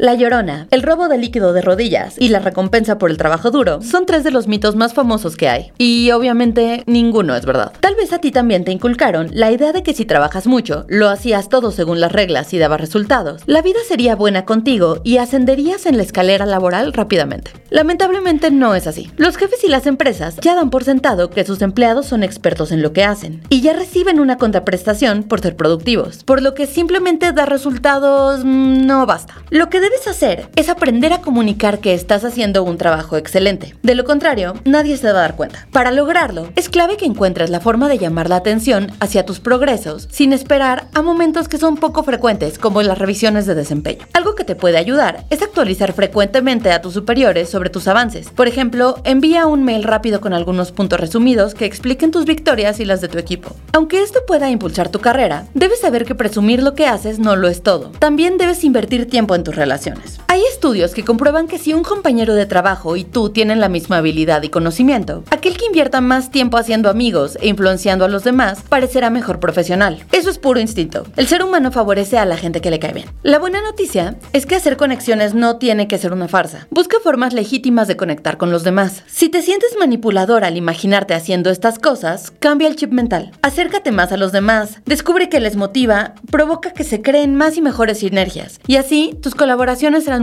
La Llorona, el robo de líquido de rodillas y la recompensa por el trabajo duro son tres de los mitos más famosos que hay. Y obviamente ninguno es verdad. Tal vez a ti también te inculcaron la idea de que si trabajas mucho, lo hacías todo según las reglas y dabas resultados, la vida sería buena contigo y ascenderías en la escalera laboral rápidamente. Lamentablemente no es así. Los jefes y las empresas ya dan por sentado que sus empleados son expertos en lo que hacen y ya reciben una contraprestación por ser productivos, por lo que simplemente dar resultados mm, no basta. Lo que debes hacer es aprender a comunicar que estás haciendo un trabajo excelente. De lo contrario, nadie se va a dar cuenta. Para lograrlo, es clave que encuentres la forma de llamar la atención hacia tus progresos sin esperar a momentos que son poco frecuentes como las revisiones de desempeño. Que te puede ayudar es actualizar frecuentemente a tus superiores sobre tus avances. Por ejemplo, envía un mail rápido con algunos puntos resumidos que expliquen tus victorias y las de tu equipo. Aunque esto pueda impulsar tu carrera, debes saber que presumir lo que haces no lo es todo. También debes invertir tiempo en tus relaciones estudios que comprueban que si un compañero de trabajo y tú tienen la misma habilidad y conocimiento, aquel que invierta más tiempo haciendo amigos e influenciando a los demás parecerá mejor profesional. Eso es puro instinto. El ser humano favorece a la gente que le cae bien. La buena noticia es que hacer conexiones no tiene que ser una farsa. Busca formas legítimas de conectar con los demás. Si te sientes manipulador al imaginarte haciendo estas cosas, cambia el chip mental. Acércate más a los demás, descubre que les motiva, provoca que se creen más y mejores sinergias. Y así tus colaboradores serán